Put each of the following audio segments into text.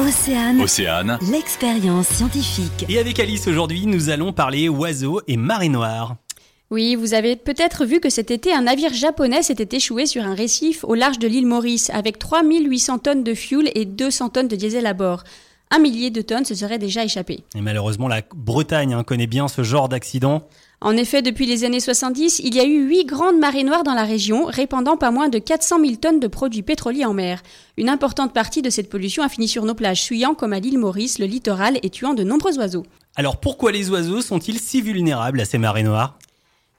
Océane, Océane, l'expérience scientifique. Et avec Alice aujourd'hui, nous allons parler oiseaux et marée noire. Oui, vous avez peut-être vu que cet été, un navire japonais s'était échoué sur un récif au large de l'île Maurice avec 3800 tonnes de fuel et 200 tonnes de diesel à bord. Un millier de tonnes se seraient déjà échappées. Et malheureusement, la Bretagne hein, connaît bien ce genre d'accident. En effet, depuis les années 70, il y a eu huit grandes marées noires dans la région, répandant pas moins de 400 000 tonnes de produits pétroliers en mer. Une importante partie de cette pollution a fini sur nos plages, fuyant comme à l'île Maurice le littoral et tuant de nombreux oiseaux. Alors pourquoi les oiseaux sont-ils si vulnérables à ces marées noires?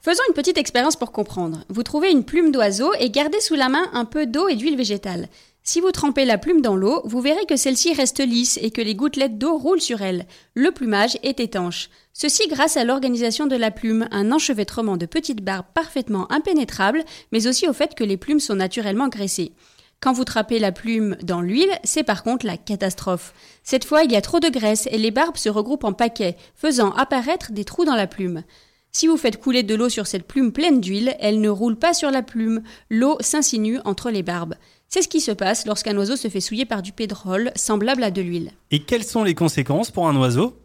Faisons une petite expérience pour comprendre. Vous trouvez une plume d'oiseau et gardez sous la main un peu d'eau et d'huile végétale. Si vous trempez la plume dans l'eau, vous verrez que celle-ci reste lisse et que les gouttelettes d'eau roulent sur elle. Le plumage est étanche. Ceci grâce à l'organisation de la plume, un enchevêtrement de petites barbes parfaitement impénétrables, mais aussi au fait que les plumes sont naturellement graissées. Quand vous trapez la plume dans l'huile, c'est par contre la catastrophe. Cette fois, il y a trop de graisse et les barbes se regroupent en paquets, faisant apparaître des trous dans la plume. Si vous faites couler de l'eau sur cette plume pleine d'huile, elle ne roule pas sur la plume, l'eau s'insinue entre les barbes. C'est ce qui se passe lorsqu'un oiseau se fait souiller par du pétrole, semblable à de l'huile. Et quelles sont les conséquences pour un oiseau?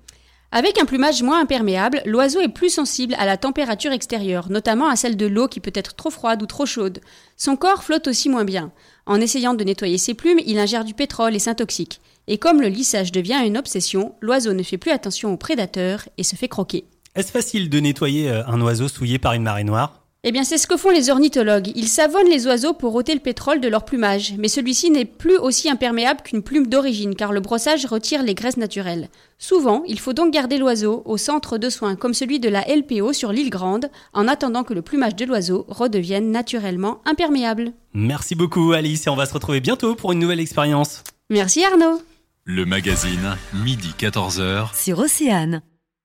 Avec un plumage moins imperméable, l'oiseau est plus sensible à la température extérieure, notamment à celle de l'eau qui peut être trop froide ou trop chaude. Son corps flotte aussi moins bien. En essayant de nettoyer ses plumes, il ingère du pétrole et s'intoxique. Et comme le lissage devient une obsession, l'oiseau ne fait plus attention aux prédateurs et se fait croquer. Est-ce facile de nettoyer euh, un oiseau souillé par une marée noire? Eh bien, c'est ce que font les ornithologues. Ils savonnent les oiseaux pour ôter le pétrole de leur plumage, mais celui-ci n'est plus aussi imperméable qu'une plume d'origine, car le brossage retire les graisses naturelles. Souvent, il faut donc garder l'oiseau au centre de soins, comme celui de la LPO sur l'île Grande, en attendant que le plumage de l'oiseau redevienne naturellement imperméable. Merci beaucoup Alice, et on va se retrouver bientôt pour une nouvelle expérience. Merci Arnaud. le magazine, midi 14h. Sur Océane.